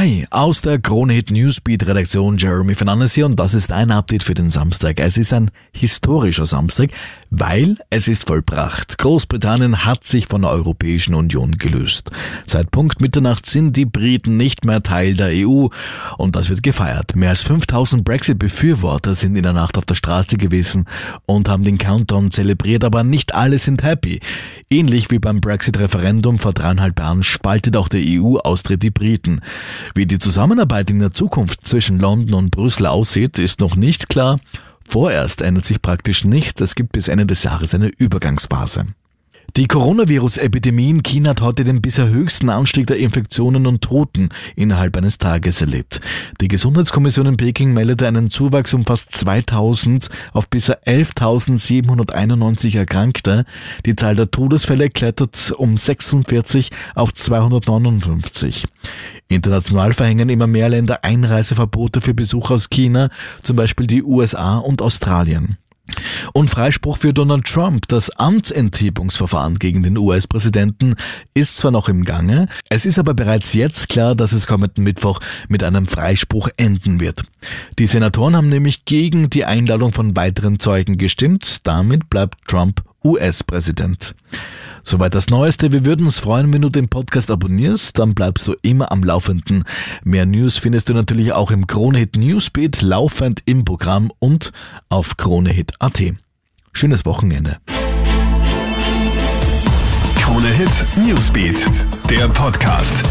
Hi, aus der Kronehit Newsbeat Redaktion Jeremy Fernandes hier und das ist ein Update für den Samstag. Es ist ein historischer Samstag, weil es ist vollbracht. Großbritannien hat sich von der Europäischen Union gelöst. Seit Punkt Mitternacht sind die Briten nicht mehr Teil der EU und das wird gefeiert. Mehr als 5000 Brexit-Befürworter sind in der Nacht auf der Straße gewesen und haben den Countdown zelebriert, aber nicht alle sind happy. Ähnlich wie beim Brexit-Referendum vor dreieinhalb Jahren spaltet auch der EU-Austritt die Briten. Wie die Zusammenarbeit in der Zukunft zwischen London und Brüssel aussieht, ist noch nicht klar. Vorerst ändert sich praktisch nichts. Es gibt bis Ende des Jahres eine Übergangsphase. Die Coronavirus-Epidemie in China hat heute den bisher höchsten Anstieg der Infektionen und Toten innerhalb eines Tages erlebt. Die Gesundheitskommission in Peking meldete einen Zuwachs um fast 2000 auf bisher 11.791 Erkrankte. Die Zahl der Todesfälle klettert um 46 auf 259. International verhängen immer mehr Länder Einreiseverbote für Besucher aus China, zum Beispiel die USA und Australien. Und Freispruch für Donald Trump. Das Amtsenthebungsverfahren gegen den US-Präsidenten ist zwar noch im Gange, es ist aber bereits jetzt klar, dass es kommenden Mittwoch mit einem Freispruch enden wird. Die Senatoren haben nämlich gegen die Einladung von weiteren Zeugen gestimmt. Damit bleibt Trump US-Präsident. Soweit das Neueste. Wir würden uns freuen, wenn du den Podcast abonnierst. Dann bleibst du immer am Laufenden. Mehr News findest du natürlich auch im Kronehit Newsbeat laufend im Programm und auf kronehit.at. Schönes Wochenende. Kronehit Newsbeat, der Podcast.